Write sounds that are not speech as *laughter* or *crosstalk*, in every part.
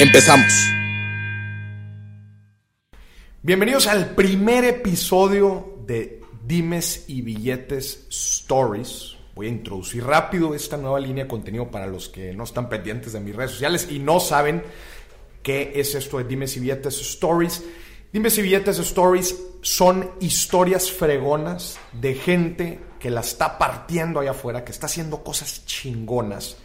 Empezamos. Bienvenidos al primer episodio de Dimes y Billetes Stories. Voy a introducir rápido esta nueva línea de contenido para los que no están pendientes de mis redes sociales y no saben qué es esto de Dimes y Billetes Stories. Dimes y Billetes Stories son historias fregonas de gente que la está partiendo allá afuera, que está haciendo cosas chingonas.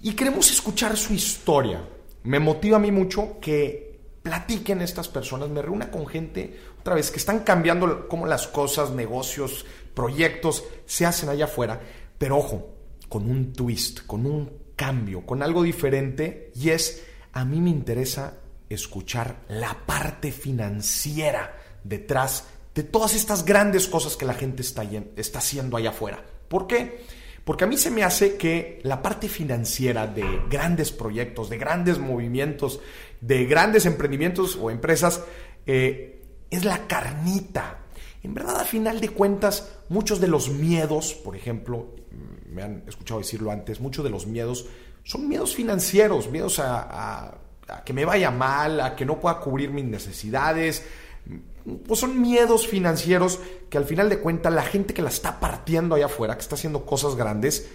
Y queremos escuchar su historia. Me motiva a mí mucho que platiquen estas personas, me reúna con gente, otra vez, que están cambiando cómo las cosas, negocios, proyectos se hacen allá afuera, pero ojo, con un twist, con un cambio, con algo diferente, y es, a mí me interesa escuchar la parte financiera detrás de todas estas grandes cosas que la gente está, está haciendo allá afuera. ¿Por qué? Porque a mí se me hace que la parte financiera de grandes proyectos, de grandes movimientos, de grandes emprendimientos o empresas, eh, es la carnita. En verdad, a final de cuentas, muchos de los miedos, por ejemplo, me han escuchado decirlo antes, muchos de los miedos son miedos financieros, miedos a que me vaya mal, a que no pueda cubrir mis necesidades, pues son miedos financieros que al final de cuentas la gente que la está partiendo allá afuera, que está haciendo cosas grandes,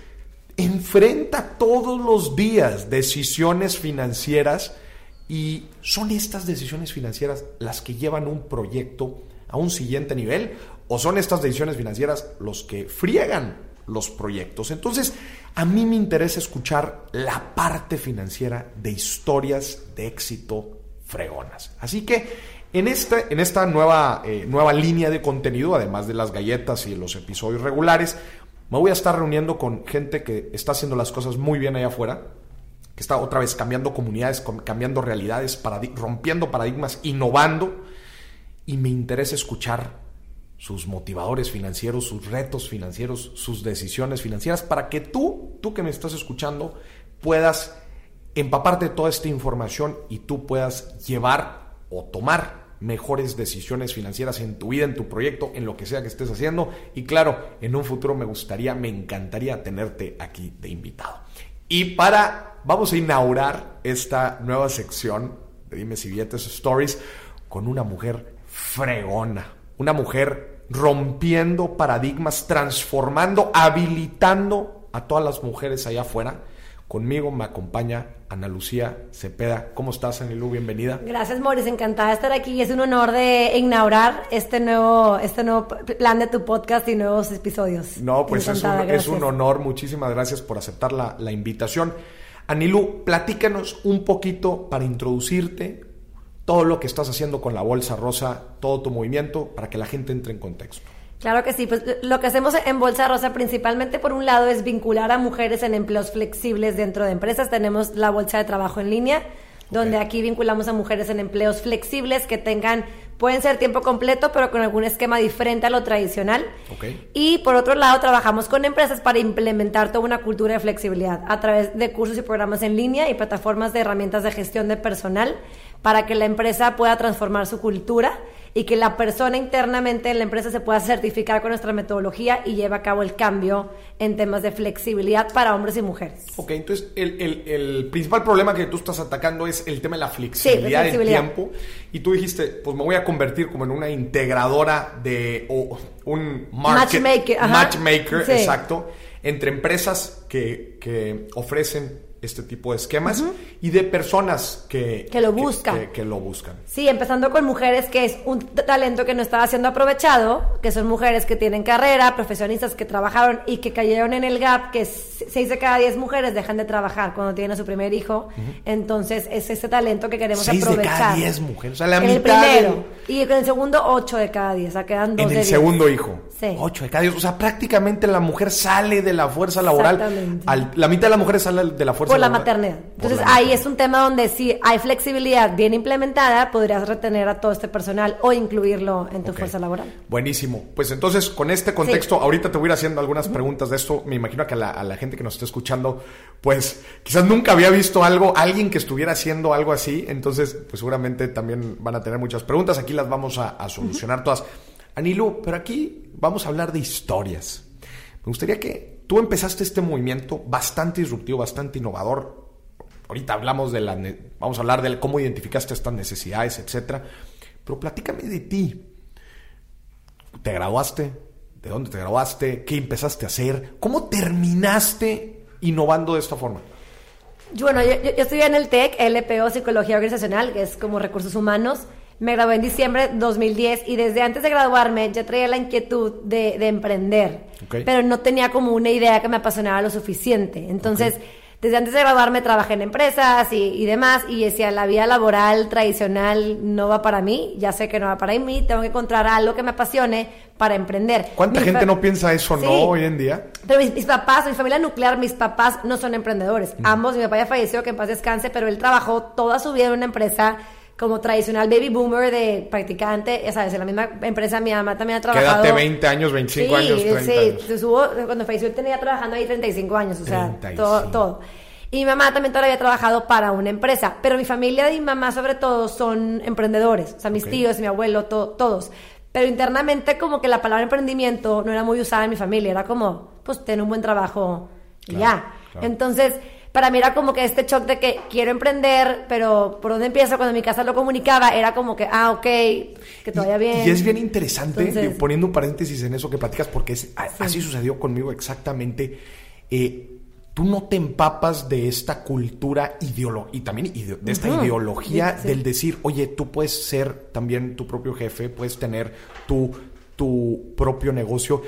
enfrenta todos los días decisiones financieras y son estas decisiones financieras las que llevan un proyecto a un siguiente nivel o son estas decisiones financieras los que friegan los proyectos. Entonces, a mí me interesa escuchar la parte financiera de historias de éxito fregonas. Así que en, este, en esta nueva, eh, nueva línea de contenido, además de las galletas y los episodios regulares, me voy a estar reuniendo con gente que está haciendo las cosas muy bien allá afuera, que está otra vez cambiando comunidades, cambiando realidades, rompiendo paradigmas, innovando. Y me interesa escuchar sus motivadores financieros, sus retos financieros, sus decisiones financieras, para que tú, tú que me estás escuchando, puedas empaparte toda esta información y tú puedas llevar o tomar mejores decisiones financieras en tu vida, en tu proyecto, en lo que sea que estés haciendo. Y claro, en un futuro me gustaría, me encantaría tenerte aquí de invitado. Y para, vamos a inaugurar esta nueva sección de Dime si Billetes Stories con una mujer fregona, una mujer rompiendo paradigmas, transformando, habilitando a todas las mujeres allá afuera. Conmigo me acompaña Ana Lucía Cepeda. ¿Cómo estás, Anilú? Bienvenida. Gracias, Moris. Encantada de estar aquí. Es un honor de inaugurar este nuevo, este nuevo plan de tu podcast y nuevos episodios. No, pues es un, es un, honor. Muchísimas gracias por aceptar la, la invitación. Anilú, platícanos un poquito para introducirte, todo lo que estás haciendo con la Bolsa Rosa, todo tu movimiento, para que la gente entre en contexto. Claro que sí, pues lo que hacemos en Bolsa Rosa principalmente por un lado es vincular a mujeres en empleos flexibles dentro de empresas. Tenemos la Bolsa de Trabajo en línea, donde aquí vinculamos a mujeres en empleos flexibles que tengan, pueden ser tiempo completo, pero con algún esquema diferente a lo tradicional. Y por otro lado, trabajamos con empresas para implementar toda una cultura de flexibilidad a través de cursos y programas en línea y plataformas de herramientas de gestión de personal para que la empresa pueda transformar su cultura y que la persona internamente en la empresa se pueda certificar con nuestra metodología y lleve a cabo el cambio en temas de flexibilidad para hombres y mujeres. Ok, entonces el, el, principal problema que tú estás atacando es el tema de la flexibilidad, del tiempo. Y tú dijiste, pues me voy a convertir como en una integradora de o un matchmaker, matchmaker exacto, entre empresas que, que ofrecen este tipo de esquemas y de personas que, que lo buscan. Que, lo buscan. Sí, empezando con mujeres que es un talento que no estaba siendo aprovechado, que son mujeres que tienen carrera, profesionistas que trabajaron y que cayeron en el gap, que seis de cada diez mujeres dejan de trabajar cuando tienen a su primer hijo. Entonces es ese talento que queremos aprovechar. de cada diez mujeres, o sea, la en mitad. El primero. Y en el segundo, ocho de cada diez, o sea, quedan dos En el segundo hijo. Sí. Ocho de cada diez. O sea, prácticamente la mujer sale de la fuerza laboral. Al, la mitad de la mujer sale de la fuerza por la maternidad. Entonces la ahí maternidad. es un tema donde si hay flexibilidad bien implementada, podrías retener a todo este personal o incluirlo en tu fuerza laboral. Buenísimo. Pues entonces, con este contexto, ahorita te voy a ir haciendo algunas preguntas de esto. Me imagino que a la, a la gente que nos está escuchando, pues quizás nunca había visto algo, alguien que estuviera haciendo algo así. Entonces, pues seguramente también van a tener muchas preguntas. Aquí las vamos a, a solucionar todas. Anilu, pero aquí vamos a hablar de historias. Me gustaría que tú empezaste este movimiento bastante disruptivo, bastante innovador. Ahorita hablamos de la, vamos a hablar de cómo identificaste estas necesidades, etcétera. Pero platícame de ti. ¿Te graduaste? ¿De dónde te graduaste? ¿Qué empezaste a hacer? ¿Cómo terminaste innovando de esta forma? Yo, Bueno, yo, yo estudié en el TEC, LPO, Psicología Organizacional, que es como recursos humanos. Me gradué en diciembre de 2010 y desde antes de graduarme ya traía la inquietud de, de emprender, Ok. pero no tenía como una idea que me apasionara lo suficiente. Entonces, desde antes de graduarme trabajé en empresas y, y demás y decía, la vida laboral tradicional no va para mí, ya sé que no va para mí, tengo que encontrar algo que me apasione para emprender. ¿Cuánta Mi gente no piensa eso, Sí. no, hoy en día? Pero mis, mis papás, mi familia nuclear, mis papás no son emprendedores. Ambos, mi papá ya falleció, que en paz descanse, pero él trabajó toda su vida en una empresa como tradicional baby boomer de practicante, ya sabes, en la misma empresa mi mamá también ha trabajado. Quédate 20 años, 25 sí, años, 30 sí, años. se subo, cuando él tenía trabajando ahí 35 años, o sea, 35. todo, todo. Y mi mamá también todavía había trabajado para una empresa, pero mi familia y mi mamá sobre todo son emprendedores, o sea, mis Ok. tíos, mi abuelo, to- todos. Pero internamente como que la palabra emprendimiento no era muy usada en mi familia, era como, pues, tener un buen trabajo y Claro, ya. claro. Entonces, para mí era como que este shock de que quiero emprender, pero ¿por dónde empiezo? Cuando mi casa lo comunicaba, era como que, ah, ok, que todavía Y- bien. Y es bien interesante, Entonces- digo, poniendo un paréntesis en eso que platicas, porque es, así sucedió conmigo exactamente. Eh, tú no te empapas de esta cultura ideológica y también ide- de esta ideología Sí. del decir, oye, tú puedes ser también tu propio jefe, puedes tener tu, tu propio negocio.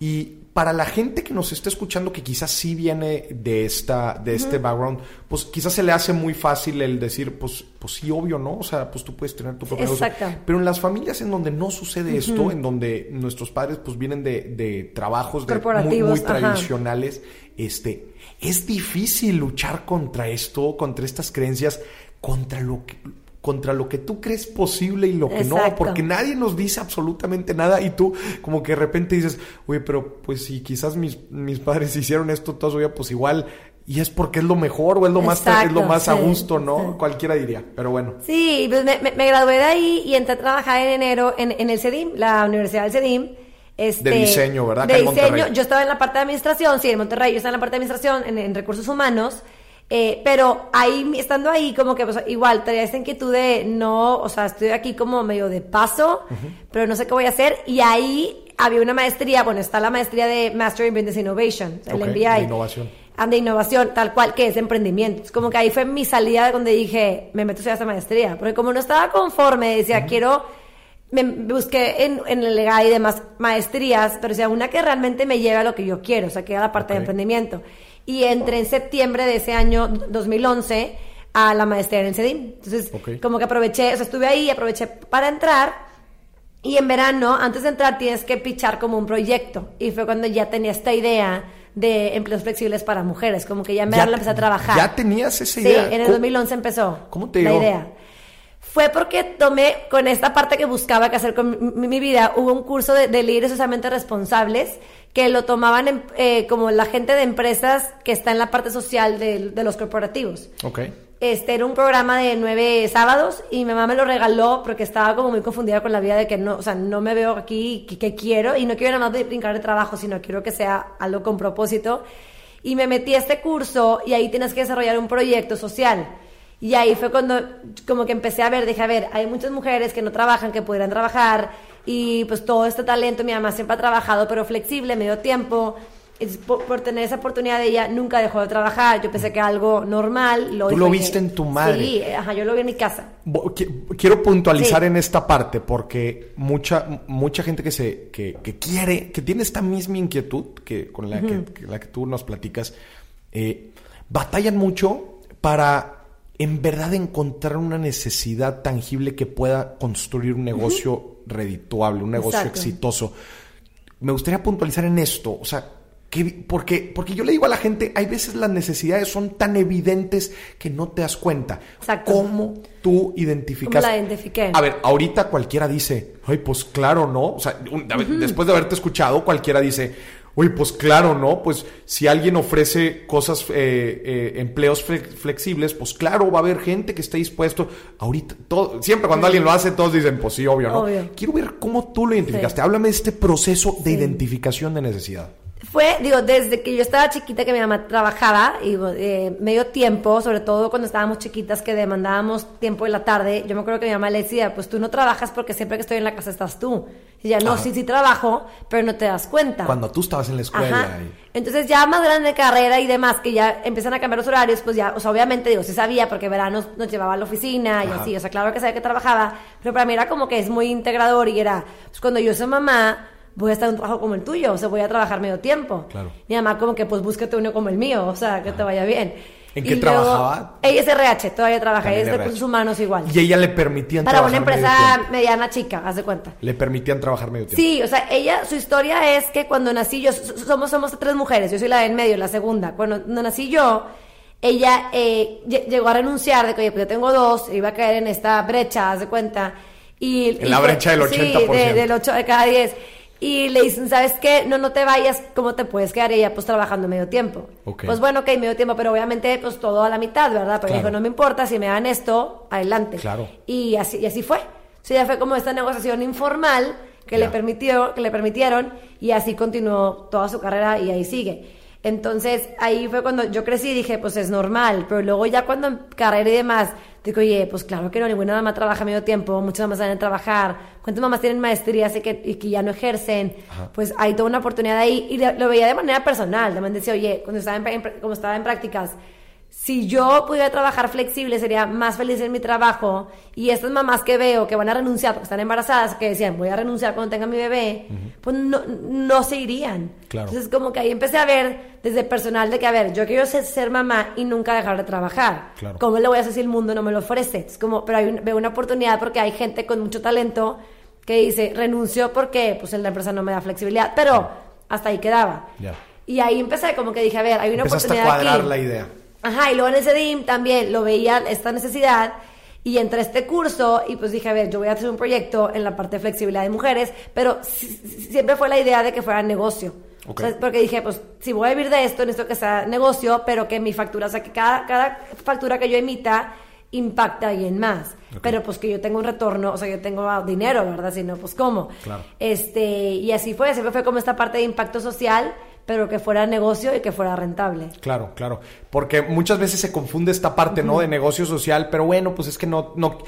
Y para la gente que nos está escuchando, que quizás sí viene de, esta, de este background, pues quizás se le hace muy fácil el decir, pues, pues sí, obvio, ¿no? O sea, pues tú puedes tener tu propio negocio. Exacto. Pero en las familias en donde no sucede esto, en donde nuestros padres pues vienen de, de trabajos de muy, ajá. tradicionales, este, es difícil luchar contra esto, contra estas creencias, contra lo que contra lo que tú crees posible y lo que no, porque nadie nos dice absolutamente nada y tú como que de repente dices, oye, pero pues si quizás mis, mis padres *laughs* hicieron esto toda su vida, pues igual, y es porque es lo mejor o es lo más, es lo más a gusto, ¿no? sí. Cualquiera diría, pero bueno. Sí, pues me, me- me gradué de ahí y entré a trabajar en enero en, en el CEDIM, la Universidad del CEDIM. Este, De diseño, ¿verdad? De diseño. Yo estaba en la parte de administración, sí, en Monterrey. Yo estaba en la parte de administración, en, en recursos humanos. Eh, pero ahí, estando ahí, como que pues, igual, tenía esta inquietud de no, o sea, estoy aquí como medio de paso, pero no sé qué voy a hacer. Y ahí había una maestría, bueno, está la maestría de Master in Business Innovation, el MBA. de innovación. De innovación, tal cual, que es de emprendimiento. Es como que ahí fue mi salida donde dije, me meto a esta maestría. Porque como no estaba conforme, decía, quiero, me busqué en, en el legal y demás maestrías, pero decía, una que realmente me lleve a lo que yo quiero, o sea, que era la parte de emprendimiento. Y entré en septiembre de ese año 2011 a la maestría en el CEDIM. Entonces, Ok. como que aproveché, o sea, estuve ahí, aproveché para entrar. Y en verano, antes de entrar, tienes que pichar como un proyecto. Y fue cuando ya tenía esta idea de empleos flexibles para mujeres. Como que ya en verano la empecé a trabajar. ¿Ya tenías esa Sí, idea? en el ¿Cómo- 2011 empezó. cómo te La dio? idea. Fue porque tomé con esta parte que buscaba que hacer con mi, mi vida. Hubo un curso de, de líderes socialmente responsables que lo tomaban en- eh, como la gente de empresas que está en la parte social de, de los corporativos. Ok. Este era un programa de nueve sábados y mi mamá me lo regaló porque estaba como muy confundida con la vida de que no, o sea, no me veo aquí, que, que quiero y no quiero nada más de brincar de trabajo, sino quiero que sea algo con propósito. Y me metí a este curso y ahí tienes que desarrollar un proyecto social. Y ahí fue cuando como que empecé a ver, dije, a ver, hay muchas mujeres que no trabajan, que pudieran trabajar y pues todo este talento, mi mamá siempre ha trabajado, pero flexible, medio tiempo. Y por, por tener esa oportunidad de ella, nunca dejó de trabajar. Yo pensé que era algo normal. Lo Tú lo viste en tu madre. Sí, ajá, yo lo vi en mi casa. Quiero puntualizar Sí. en esta parte porque mucha mucha gente que se que, que quiere que tiene esta misma inquietud que con la que, que la que tú nos platicas eh, batallan mucho para en verdad encontrar una necesidad tangible que pueda construir un negocio redituable, un negocio Exacto. exitoso. Me gustaría puntualizar en esto, o sea, Que, porque, porque yo le digo a la gente, hay veces las necesidades son tan evidentes que no te das cuenta. Exacto. ¿Cómo tú identificas? ¿Cómo la identifiqué? A ver, ahorita cualquiera dice, ay, pues claro, ¿no? O sea, un- a ver, después de haberte escuchado, cualquiera dice, uy, pues claro, ¿no? Pues si alguien ofrece cosas, eh, eh, empleos fle- flexibles, pues claro, va a haber gente que esté dispuesto. Ahorita, todo, siempre cuando alguien lo hace, todos dicen, pues sí, obvio, ¿no? Obvio. Quiero ver cómo tú lo identificaste. Sí. Háblame de este proceso de identificación de necesidad. Fue, digo, desde que yo estaba chiquita que mi mamá trabajaba, y eh, medio tiempo, sobre todo cuando estábamos chiquitas que demandábamos tiempo en la tarde, yo me acuerdo que mi mamá le decía, pues tú no trabajas porque siempre que estoy en la casa estás tú. Y ella, no, Ajá. sí, sí trabajo, pero no te das cuenta. Cuando tú estabas en la escuela. Ajá. y- Entonces ya más grande de carrera y demás, que ya empiezan a cambiar los horarios, pues ya, o sea, obviamente digo, sí sabía porque veranos nos llevaba a la oficina y así, o sea, claro que sabía que trabajaba, pero para mí era como que es muy integrador y era, pues cuando yo soy mamá, voy a estar en un trabajo como el tuyo, o sea, voy a trabajar medio tiempo. Claro. Mi mamá como que pues búscate uno como el mío, o sea, que te vaya bien. ¿En Y qué luego- trabajaba? Ella es RH, todavía trabaja, ella es de recursos humanos igual. Y ella le permitían Para una trabajar medio empresa tiempo. mediana chica, haz de cuenta. Le permitían trabajar medio tiempo. Sí, o sea, ella, su historia es que cuando nací yo, somos, somos tres mujeres, yo soy la de en medio, la segunda. Cuando, cuando nací yo, ella eh, lle- llegó a renunciar de que, oye, pues yo tengo dos, iba a caer en esta brecha, haz de cuenta. Y, En y la brecha del Sí, 80%. de- del 8 de cada 10. Y le dicen, ¿sabes qué? No, no te vayas, ¿cómo te puedes quedar? Y ella, pues, trabajando medio tiempo. Ok. Pues bueno, ok, medio tiempo, pero obviamente, pues, todo a la mitad, ¿verdad? Pero Claro. dijo, no me importa, si me dan esto, adelante. Claro. Y así, y así fue. O sea, ya fue como esta negociación informal que Ya. le permitió, que le permitieron, y así continuó toda su carrera y ahí sigue. Entonces, ahí fue cuando yo crecí y dije, pues es normal, pero luego ya cuando en carrera y demás, digo, oye, pues claro que no, ninguna mamá trabaja medio tiempo, muchas mamás salen a trabajar, cuántas mamás tienen maestrías y que, y que ya no ejercen, Ajá. pues hay toda una oportunidad ahí, y lo veía de manera personal, también decía, oye, cuando estaba en, en- como estaba en prácticas, si yo pudiera trabajar flexible, sería más feliz en mi trabajo. Y estas mamás que veo que van a renunciar porque están embarazadas, que decían, voy a renunciar cuando tenga mi bebé, pues no, no se irían. Claro. Entonces, como que ahí empecé a ver desde personal de que, a ver, yo quiero ser, ser mamá y nunca dejar de trabajar. Claro. ¿Cómo le voy a hacer si el mundo no me lo ofrece? Es como, pero hay un- veo una oportunidad porque hay gente con mucho talento que dice, renuncio porque pues la empresa no me da flexibilidad, pero hasta ahí quedaba. Y ahí empecé como que dije, a ver, hay una Empezaste a oportunidad cuadrar aquí. la idea. Ajá, y luego en ese DIM también lo veía esta necesidad y entré a este curso y pues dije, a ver, yo voy a hacer un proyecto en la parte de flexibilidad de mujeres, pero si- si- siempre fue la idea de que fuera negocio. Ok. O sea, porque dije, pues si voy a vivir de esto, necesito que sea negocio, pero que mi factura, o sea, que cada, cada factura que yo emita impacta a alguien más. Ok. Pero pues que yo tengo un retorno, o sea, yo tengo dinero, ¿verdad? Si no, pues cómo. Claro. Este, y así fue, siempre fue como esta parte de impacto social, pero que fuera negocio y que fuera rentable. Claro, claro. Porque muchas veces se confunde esta parte, ¿no? De negocio social, pero bueno, pues es que no, no,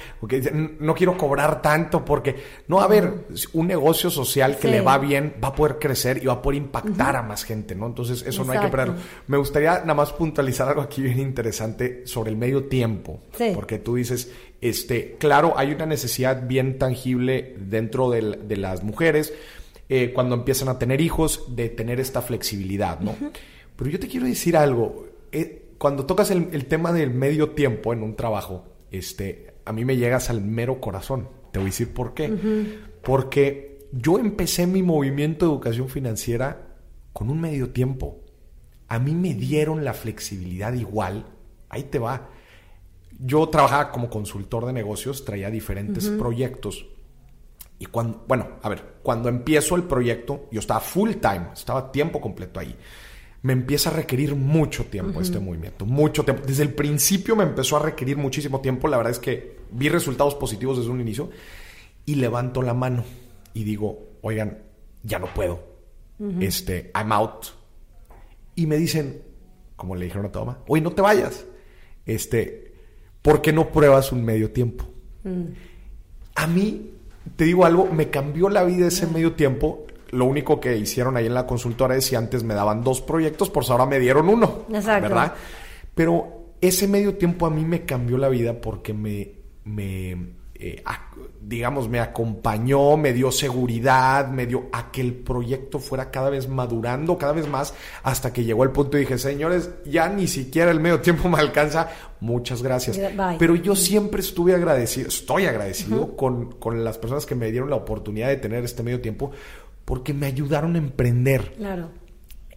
no quiero cobrar tanto porque, no, a ver, un negocio social que Sí. le va bien va a poder crecer y va a poder impactar a más gente, ¿no? Entonces, eso no hay que perderlo. Me gustaría nada más puntualizar algo aquí bien interesante sobre el medio tiempo. Sí. Porque tú dices, este, claro, hay una necesidad bien tangible dentro de las mujeres eh, cuando empiezan a tener hijos de tener esta flexibilidad, ¿no? Pero yo te quiero decir algo. eh, cuando tocas el, el tema del medio tiempo en un trabajo, este, a mí me llegas al mero corazón. Te voy a decir por qué. Porque yo empecé mi movimiento de educación financiera con un medio tiempo. A mí me dieron la flexibilidad igual. Ahí te va. Yo trabajaba como consultor de negocios, traía diferentes proyectos. Y cuando, bueno, a ver, cuando empiezo el proyecto, yo estaba full time, estaba tiempo completo ahí. Me empieza a requerir mucho tiempo este movimiento, mucho tiempo. Desde el principio me empezó a requerir muchísimo tiempo. La verdad es que vi resultados positivos desde un inicio y levanto la mano y digo, oigan, ya no puedo. Este, I'm out. Y me dicen, como le dijeron a tu mamá, oye, no te vayas. Este, ¿por qué no pruebas un medio tiempo? A mí, te digo algo, me cambió la vida ese medio tiempo. Lo único que hicieron ahí en la consultora es si antes me daban dos proyectos, por ahora me dieron uno. Exacto. ¿Verdad? Pero ese medio tiempo a mí me cambió la vida porque me, me eh, digamos, me acompañó, me dio seguridad, me dio a que el proyecto fuera cada vez madurando, cada vez más, hasta que llegó el punto y dije, señores, ya ni siquiera el medio tiempo *laughs* me alcanza, muchas gracias. Bye. Pero yo siempre estuve agradecido, estoy agradecido con, con las personas que me dieron la oportunidad de tener este medio tiempo, porque me ayudaron a emprender. Claro.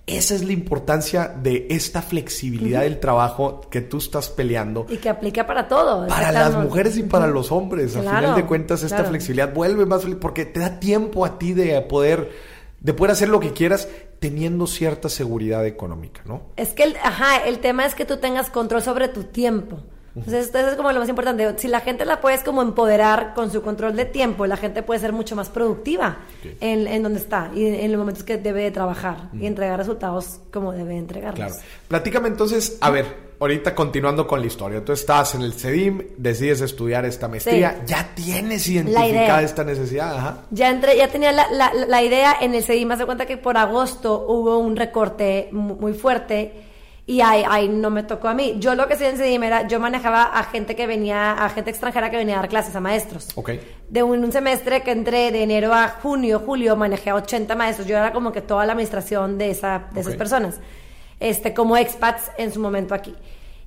Esa es la importancia de esta flexibilidad del trabajo que tú estás peleando. Y que aplica para todo. Para las mujeres y para los hombres. Al Claro, final de cuentas, esta claro. flexibilidad vuelve más porque te da tiempo a ti de poder, de poder hacer lo que quieras teniendo cierta seguridad económica, ¿no? Es que, el, ajá, el tema es que tú tengas control sobre tu tiempo. Entonces, esto es como lo más importante. Si la gente la puedes como empoderar con su control de tiempo, la gente puede ser mucho más productiva en, en donde está y en, los momentos que debe de trabajar y entregar resultados como debe entregarlos. Claro. Platícame entonces, a ver, ahorita continuando con la historia. Tú estás en el CEDIM, decides estudiar esta maestría, Sí. ya tienes identificada esta necesidad, ajá. Ya entré, ya tenía la, la- la idea en el CEDI, me hace cuenta que por agosto hubo un recorte mu- muy fuerte y ahí, ahí no me tocó a mí. Yo lo que hacía en CEDIM era, yo manejaba a gente que venía, a gente extranjera que venía a dar clases, a maestros. Ok. De un, un semestre que entré de enero a junio, julio, manejé a 80 maestros. Yo era como que toda la administración de, esa, de esas Ok. personas, este, como expats en su momento aquí.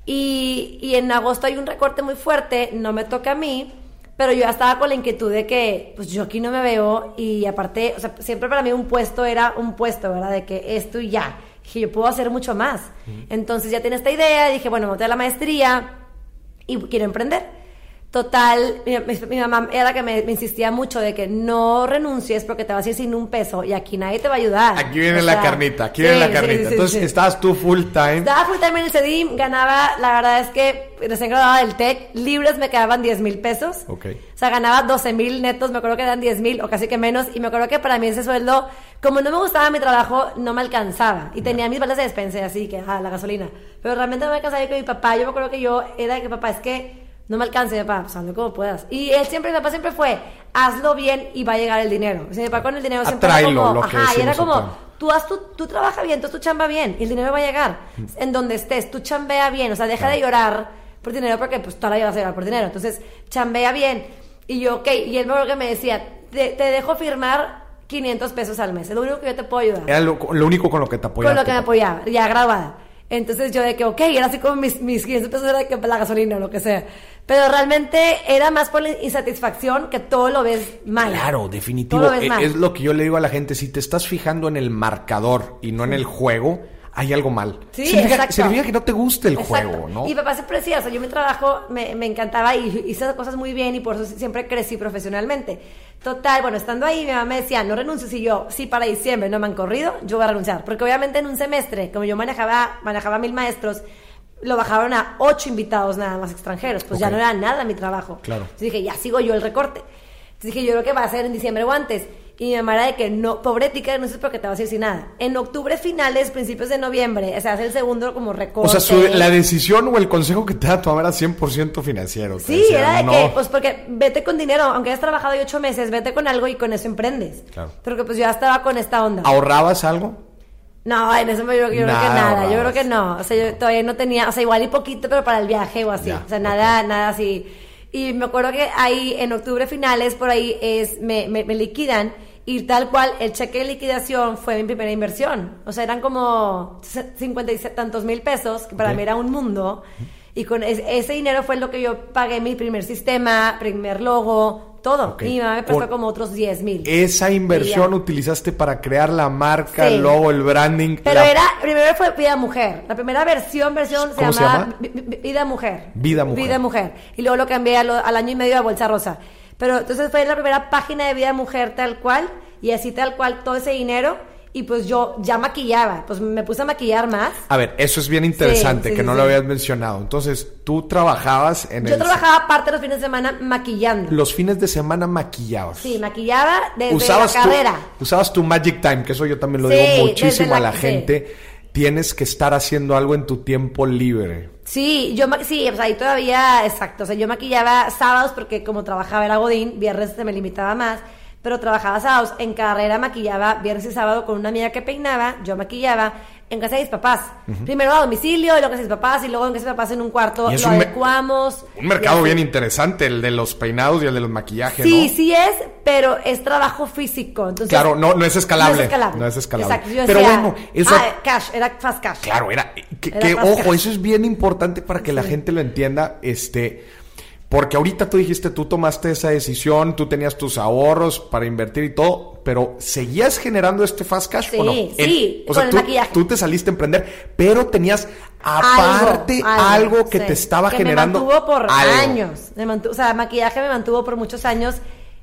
Y, y en agosto hay un recorte muy fuerte, no me toca a mí, pero yo ya estaba con la inquietud de que, pues yo aquí no me veo y aparte, o sea, siempre para mí un puesto era un puesto, ¿verdad? De que esto y ya. Dije, yo puedo hacer mucho más. Entonces ya tenía esta idea, dije, bueno, me voy a la maestría y quiero emprender. Total, mi, mamá era la que me, me insistía mucho de que no renuncies porque te vas a ir sin un peso y aquí nadie te va a ayudar. Aquí viene O la sea, carnita, aquí sí, viene la carnita. sí, Entonces estabas tú full time. Estaba full time en el CEDIM, ganaba, la verdad es que recién graduada del TEC, libres me quedaban 10 mil pesos. Ok. O sea, ganaba 12 mil netos, me acuerdo que eran 10 mil o casi que menos. Y me acuerdo que para mí ese sueldo, como no me gustaba mi trabajo, no me alcanzaba. Y tenía mis balas de despensa así, que, ah, la gasolina. Pero realmente no me alcanzaba y con mi papá. Yo me acuerdo que yo era de que papá, es que no me alcanza, mi papá, pues hazlo como puedas. Y él siempre, mi papá siempre fue, hazlo bien y va a llegar el dinero. O sea, mi papá con el dinero siempre era Atráelo, como, lo que ajá, y era como, acá. tú haz tu, tú trabaja bien, tú haz tu chamba bien y el dinero va a llegar. En donde estés, tú chambea bien, o sea, deja de llorar por dinero porque pues toda la vida vas a llorar por dinero. Entonces, chambea bien. Y yo, ok, y él me que me decía, te, te dejo firmar 500 pesos al mes, es lo único que yo te puedo ayudar. Era lo, lo único con lo que te apoyaba. con lo que me apoyaba, ya graduada. Entonces yo de que, ok, era así como mis, mis 500 pesos era de que la gasolina o lo que sea. Pero realmente era más por la insatisfacción que todo lo ves mal. Claro, definitivo. Lo E-. Es lo que yo le digo a la gente. Si te estás fijando en el marcador y no en el juego, hay algo mal. Sí, significa, significa que no te gusta el Exacto. juego, ¿no? Y papá siempre decía, o sea, yo mi trabajo me, me encantaba y hice cosas muy bien y por eso siempre crecí profesionalmente. Total, bueno, estando ahí, mi mamá me decía, no renuncies. Y yo, si para diciembre no me han corrido, yo voy a renunciar. Porque obviamente en un semestre, como yo manejaba, manejaba mil maestros, lo bajaron a ocho invitados nada más extranjeros. Pues ya no era nada mi trabajo. Claro. Entonces dije, ya sigo yo el recorte. Entonces dije, yo creo que va a ser en diciembre o antes. Y mi mamá era de que no, pobre tica, renuncies porque te vas a ir sin nada. En octubre finales, principios de noviembre, se hace el segundo como recorte. O sea, su- la decisión o el consejo que te da tu mamá era 100% financiero. Sí, decía, era de no. que, pues porque vete con dinero, aunque hayas trabajado ocho meses, vete con algo y con eso emprendes. Claro. Porque pues yo ya estaba con esta onda. ¿Ahorrabas algo? No, en eso yo, yo creo que Nada nada, yo creo que no. O sea, yo todavía no tenía, o sea, igual y poquito, pero para el viaje o así. Ya, o sea, nada, nada así. Y me acuerdo que ahí en octubre finales, por ahí, es me, me, me liquidan y tal cual el cheque de liquidación fue mi primera inversión. O sea, eran como cincuenta y tantos mil pesos, que para Ok. mí era un mundo. Y con es- ese dinero fue lo que yo pagué mi primer sistema, primer logo, todo. Ok. Y mi mamá me prestó como otros 10 mil. Esa inversión utilizaste para crear la marca, Sí. el logo, el branding. Pero la- era, primero fue Vida Mujer. La primera versión, versión se ¿Cómo se llamaba llama? Vi- Vi- Vida Mujer. Vida Mujer. Vida Mujer. Y luego lo cambié al año y medio a Bolsa Rosa. Pero entonces fue la primera página de Vida Mujer tal cual. Y así tal cual todo ese dinero. Y pues yo ya maquillaba. Pues me puse a maquillar más. A ver, eso es bien interesante, Sí, sí, que sí, no lo habías mencionado. Entonces, tú trabajabas en Yo el... trabajaba parte de los fines de semana maquillando. Los fines de semana maquillabas. Sí, maquillaba desde usabas la tu, carrera. usabas tu Magic Time, que eso yo también lo digo muchísimo la- a la gente. Tienes que estar haciendo algo en tu tiempo libre. Sí, yo sí, o sea, ahí todavía, exacto, o sea, yo maquillaba sábados porque como trabajaba era Godín, viernes se me limitaba más, pero trabajaba sábados, en carrera maquillaba viernes y sábado con una amiga que peinaba, yo maquillaba en casa de mis papás. Primero a domicilio, y luego en casa de mis papás, y luego en casa de mis papás en un cuarto, lo un adecuamos. Un mercado bien interesante, el de los peinados y el de los maquillajes, Sí, ¿no? sí es, pero es trabajo físico. Entonces, Claro, no- no es escalable. No es escalable. No es escalable. Exacto, yo Pero decía, bueno, eso- ah, cash, era fast cash. Claro, era. Que, Era que, fast ojo, cash. eso es bien importante para que la gente lo entienda. Este. Porque ahorita tú dijiste, tú tomaste esa decisión, tú tenías tus ahorros para invertir y todo, pero ¿seguías generando este fast cash Sí, o no? sí, o sea, el tú, maquillaje. tú te saliste a emprender, pero tenías aparte algo, que sí, te estaba que generando. Me mantuvo por algo. años. Me mantu- o sea, maquillaje me mantuvo por muchos años.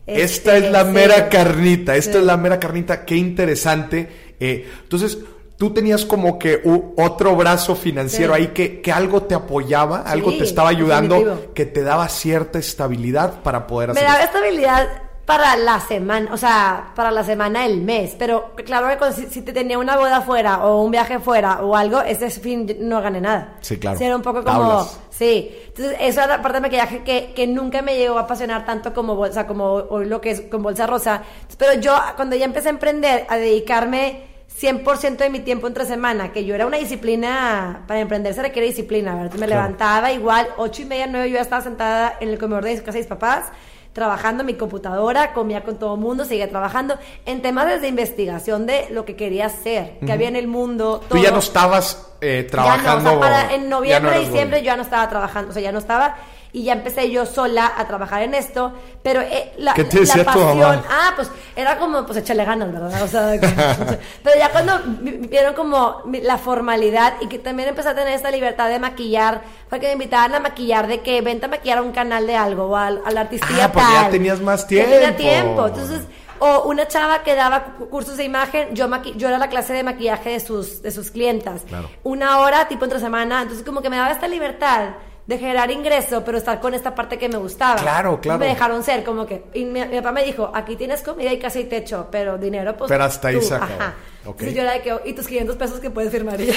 Esta Este, es la sí. mera carnita, esta es la mera carnita, qué interesante. Eh, entonces, tú tenías como que otro brazo financiero Sí. ahí que, que algo te apoyaba, algo te estaba ayudando, definitivo. que te daba cierta estabilidad para poder Me hacer daba esto. estabilidad para la semana, o sea, para la semana del mes, pero claro que si, si te tenía una boda fuera o un viaje fuera o algo, ese fin no gané nada. Sí, claro. Sí, era un poco como, Tablas. sí. Entonces, eso era la parte de maquillaje que, que nunca me llegó a apasionar tanto como bolsa, como hoy lo que es con bolsa rosa. Pero yo, cuando ya empecé a emprender, a dedicarme 100% de mi tiempo entre semana, que yo era una disciplina, para emprender se requiere disciplina, ¿verdad? Me Claro. levantaba igual, ocho y media, nueve, yo ya estaba sentada en el comedor de casa de mis papás, trabajando en mi computadora, comía con todo el mundo, seguía trabajando en temas desde investigación de lo que quería hacer, que había en el mundo. Tú ya todo. no estabas eh, Ya no, o trabajando. sea, para- en ya noviembre, no diciembre yo ya no estaba trabajando, o sea, ya no estaba y ya empecé yo sola a trabajar en esto, pero eh, la, ¿Qué te la decía tu pasión, mamá? ah, pues era como, pues échale ganas, ¿verdad? O sea, que- *laughs* pero ya cuando vi- vieron como la formalidad y que también empecé a tener esta libertad de maquillar, porque me invitaban a maquillar de que vente a maquillar a un canal de algo o al- a, la artistía Ah, ya tal. tenías más Ya tenía tiempo. tiempo, entonces o una chava que daba cu- cursos de imagen, yo maqui- yo era la clase de maquillaje de sus de sus clientas. Claro. Una hora tipo entre semana, entonces como que me daba esta libertad de generar ingreso, pero estar con esta parte que me gustaba. Claro, claro. Me dejaron ser como que y mi, mi papá me dijo, "Aquí tienes comida y casa y techo, pero dinero pues Pero hasta ahí tú". se acabó. Ajá. Entonces yo era de que, "Oh, "Y tus 500 pesos que puedes firmar?" Y *laughs* yo,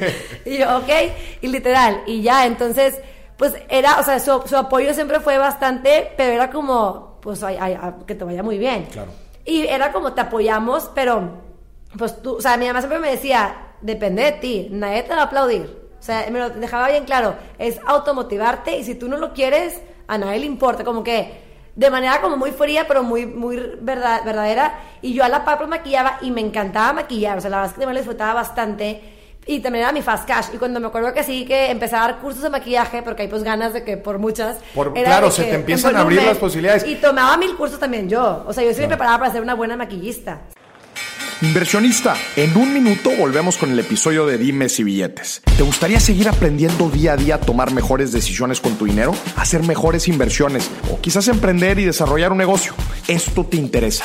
*laughs* y yo, "Ok." Y literal, y ya, entonces pues era, o sea, su, su apoyo siempre fue bastante, pero era como pues ay, ay, ay, que te vaya muy bien. Claro. Y era como te apoyamos, pero pues tú, o sea, mi mamá siempre me decía, depende de ti, nadie te va a aplaudir. O sea, me lo dejaba bien claro, es automotivarte y si tú no lo quieres, a nadie le importa, como que de manera como muy fría, pero muy muy verdad, verdadera. Y yo a la par pues, maquillaba y me encantaba maquillar, o sea, la verdad es que me lo disfrutaba bastante. Y también era mi fast cash. Y cuando me acuerdo que sí, que empecé a dar cursos de maquillaje, porque hay pues ganas de que por muchas. Por- claro, se te empiezan a abrir las posibilidades. Y tomaba mil cursos también yo. O sea, yo sí me preparaba para ser una buena maquillista. Inversionista, en un minuto volvemos con el episodio de Dimes y Billetes. ¿Te gustaría seguir aprendiendo día a día a tomar mejores decisiones con tu dinero? Hacer mejores inversiones o quizás emprender y desarrollar un negocio. Esto te interesa.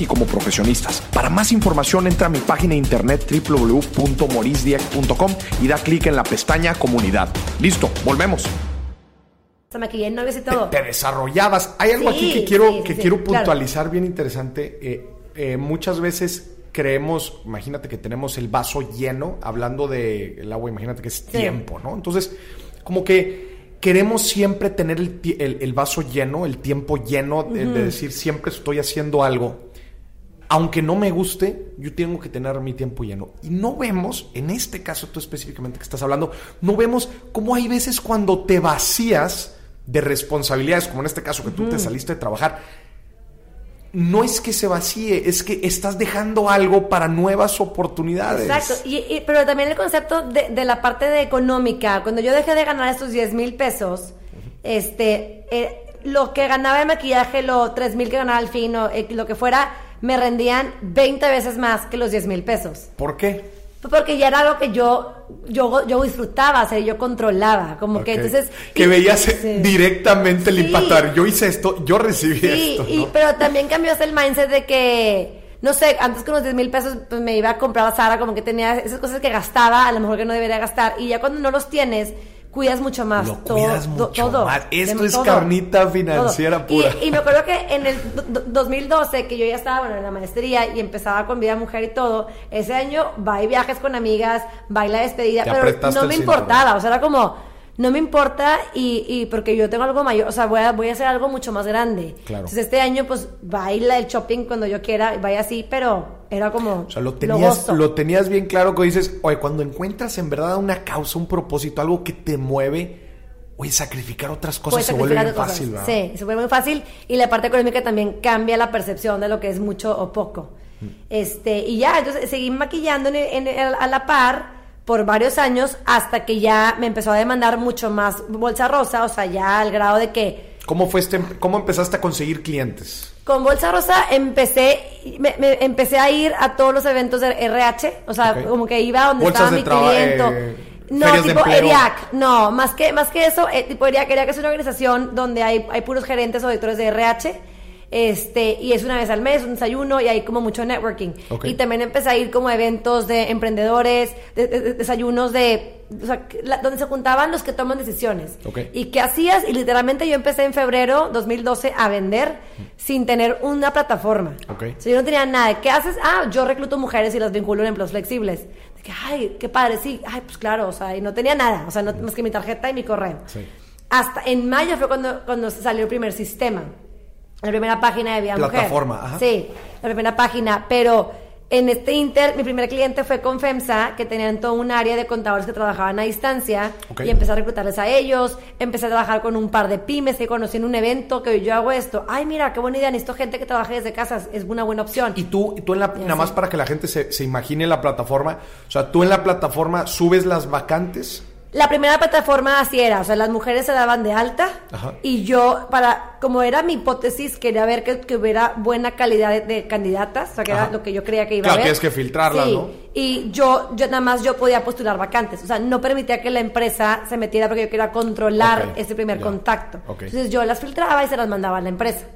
y como profesionistas. Para más información entra a mi página de internet www.morisdieck.com y da clic en la pestaña comunidad. Listo, volvemos. Se maquillé en novios y todo. Te desarrollabas. Hay algo Sí, aquí que quiero, sí, que quiero claro. puntualizar bien interesante. Eh, eh, muchas veces creemos, imagínate que tenemos el vaso lleno, hablando de el agua, imagínate que es tiempo, ¿no? Entonces, como que queremos siempre tener el, ti- el- el vaso lleno, el tiempo lleno, de, de decir siempre estoy haciendo algo. Aunque no me guste, yo tengo que tener mi tiempo lleno. Y no vemos, en este caso tú específicamente que estás hablando, no vemos cómo hay veces cuando te vacías de responsabilidades, como en este caso que tú te saliste de trabajar, no es que se vacíe, es que estás dejando algo para nuevas oportunidades. Exacto, y, y- pero también el concepto de, de la parte de económica, cuando yo dejé de ganar estos 10 mil pesos, este, eh, lo que ganaba de maquillaje, los 3 mil que ganaba al fin, o eh, lo que fuera, me rendían 20 veces más que los 10 mil pesos. ¿Por qué? Porque ya era algo que yo, yo, yo disfrutaba, o sea, yo controlaba, como que entonces... Que y- veías sí. directamente el Sí. impactar. Yo hice esto, yo recibí Sí, esto. ¿no? pero también cambió el mindset de que, no sé, antes con los 10 mil pesos pues me iba a comprar a Sara, como que tenía esas cosas que gastaba, a lo mejor que no debería gastar, y ya cuando no los tienes, cuidas mucho más. Lo todo, cuidas mucho todo, más. Esto de- es carnita financiera todo. Y- pura. Y, me acuerdo que en el do- do- 2012, que yo ya estaba bueno, en la maestría y empezaba con vida mujer y todo, ese año va y viajes con amigas, baila despedida, Te pero no me importaba, o sea, era como no me importa y, y porque yo tengo algo mayor, o sea, voy a, voy a hacer algo mucho más grande. Claro. Entonces este año pues va a ir el shopping cuando yo quiera, vaya así, pero era como... O sea, lo tenías, lo tenías bien claro que dices, oye, cuando encuentras en verdad una causa, un propósito, algo que te mueve, oye, sacrificar otras cosas Puedes se vuelve otras fácil. ¿verdad? Sí, se vuelve muy fácil y la parte económica también cambia la percepción de lo que es mucho o poco. Mm. Este, y ya, entonces seguí maquillando en, en- en- a la par por varios años hasta que ya me empezó a demandar mucho más bolsa rosa, o sea, ya al grado de que ¿Cómo, fue este, ¿Cómo empezaste a conseguir clientes? con Bolsa Rosa empecé, me, me- empecé a ir a todos los eventos de RH, o sea, como que iba donde Bolsas estaba mi cliente. eh, no, ferias tipo. ERIAC, no, más que, más que eso, eh, tipo ERIAC, ERIAC es una organización donde hay, hay puros gerentes o directores de RH, este, y es una vez al mes, un desayuno, y hay como mucho networking. Y también empecé a ir como a eventos de emprendedores, de, de- de- desayunos de, o sea, que- la- donde se juntaban los que toman decisiones. ¿Y qué hacías? Y literalmente yo empecé en febrero 2012 a vender sin tener una plataforma. O sea, yo no tenía nada. ¿Qué haces? Ah, yo recluto mujeres y las vinculo en empleos flexibles. De que, ay, qué padre, sí. Ay, pues claro, o sea, y no tenía nala O sea, no, más que mi tarjeta y mi correo. Sí. Hasta en mayo fue cuando, cuando salió el primer sistema. La primera página de Vía Plataforma, Mujer. ajá. Sí, la primera página. Pero en este Inter, mi primer cliente fue con FEMSA, que tenían todo un área de contadores que trabajaban a distancia. Ok. Y empecé a reclutarles a ellos. Empecé a trabajar con un par de pymes que conocí en un evento que yo hago esto. Ay, mira, qué buena idea. Necesito gente que trabaje desde casa. Es una buena opción. Y tú, y tú en la, Ya nada más para que la gente se, se imagine la plataforma, o sea, tú en la plataforma subes las vacantes. La primera plataforma así era, o sea, las mujeres se daban de alta Ajá. y yo, para, como era mi hipótesis, quería ver que, que hubiera buena calidad de, de candidatas, o sea, que Ajá. era lo que yo creía que iba Claro, a haber. tienes que filtrarlas, Sí, ¿no? Y yo, yo nada más yo podía postular vacantes, o sea, no permitía que la empresa se metiera porque yo quería controlar ese primer ya. contacto. Ok. Entonces yo las filtraba y se las mandaba a la empresa.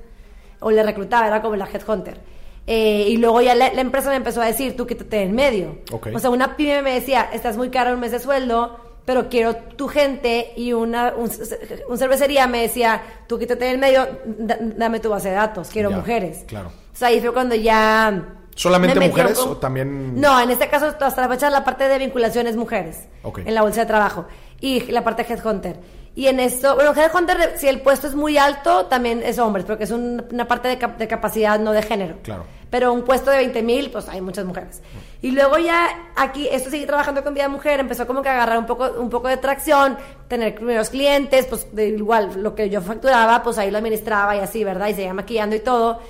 O le reclutaba, era como la headhunter. Eh, y luego ya la, la empresa me empezó a decir, tú quítate en medio. Ok. O sea, una pyme me decía, estás muy caro un mes de sueldo, pero quiero tu gente. Y una, un, un cervecería me decía, tú quítate en medio, da- dame tu base de datos, quiero Ya, mujeres. claro. O sea, ahí fue cuando ya... ¿Solamente me mujeres o también- No, en este caso, hasta la fecha, la parte de vinculación es mujeres. En la bolsa de trabajo. Y la parte de Headhunter. Y en esto, bueno, Headhunter, si el puesto es muy alto, también es hombres, porque es un- una parte de, cap- de capacidad, no de género. Claro. Pero un puesto de 20 mil, pues hay muchas mujeres. Y luego ya aquí, esto sigue trabajando con Vida Mujer, empezó como que a agarrar un poco, un poco de tracción, tener primeros clientes, pues de igual, lo que yo facturaba, pues ahí lo administraba y así, ¿verdad? Y seguía maquillando y todo.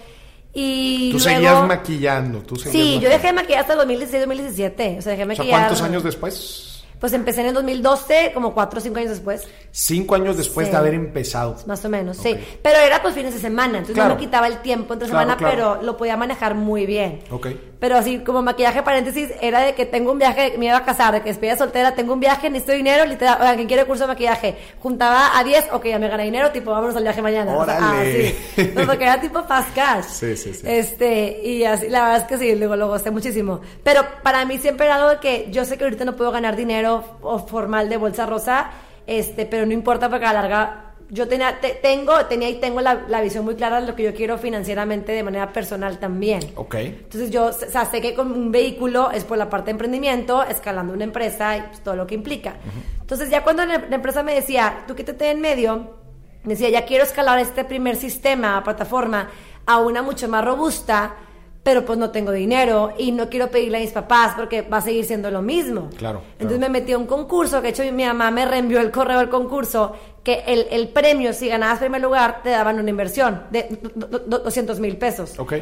Y Tú luego- seguías maquillando, tú seguías Sí, yo dejé de maquillar hasta el 2016-2017. O sea, dejé de O sea, maquillar. ¿cuántos años después? Pues empecé en el 2012, como 4 o 5 años después. Cinco años después Sí. de haber empezado. Más o menos, Ok. sí. Pero era pues fines de semana, entonces Claro. no me quitaba el tiempo entre Claro, semana, claro. pero lo podía manejar muy bien. Ok. Pero así como maquillaje paréntesis, era de que tengo un viaje, me iba a casar, de que despedida soltera, tengo un viaje, necesito dinero, literal, oigan, ¿quién quiere curso de maquillaje? Juntaba a 10, ok, ya me gané dinero, tipo, vámonos al viaje mañana. O sea, Órale. ah, sí. Porque era tipo fast cash. *laughs* Sí, sí, sí. Este, y así, la verdad es que sí, luego lo gocé muchísimo. Pero para mí siempre era algo de que yo sé que ahorita no puedo ganar dinero o formal de bolsa rosa, este, pero no importa porque a la larga yo tenía, te- tengo, tenía y tengo la, la visión muy clara de lo que yo quiero financieramente de manera personal también. Ok. Entonces yo o sea, sé que con un vehículo es por la parte de emprendimiento, escalando una empresa y pues, todo lo que implica. Entonces ya cuando la, la empresa me decía, tú quítate en medio, me decía, ya quiero escalar este primer sistema, plataforma, a una mucho más robusta, pero pues no tengo dinero y no quiero pedirle a mis papás porque va a seguir siendo lo mismo. Claro, Entonces claro. me metí a un concurso, que de hecho mi mamá me reenvió el correo del concurso, que el, el premio, si ganabas primer lugar, te daban una inversión de do- do- do- 200 mil pesos. Ok.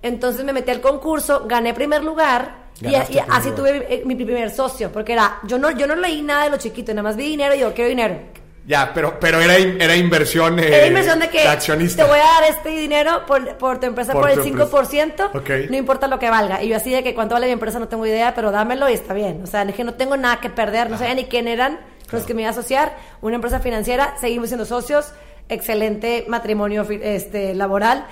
Entonces me metí al concurso, gané primer lugar y, Ganaste y primer así lugar. tuve mi, mi primer socio, porque era, yo no, yo no leí nada de lo chiquito, nada más vi dinero y yo quiero dinero. Ya, pero, pero era, era inversión. eh, Era inversión de que accionista. te voy a dar este dinero por, por tu empresa Por por, el tu empresa. 5%, Ok. no importa lo que valga. Y yo así de que cuánto vale mi empresa no tengo idea, pero dámelo y está bien. O sea, es que no tengo nada que perder, no sabía ni quién eran los que me iba a asociar. Una empresa financiera, seguimos siendo socios, excelente matrimonio este, laboral.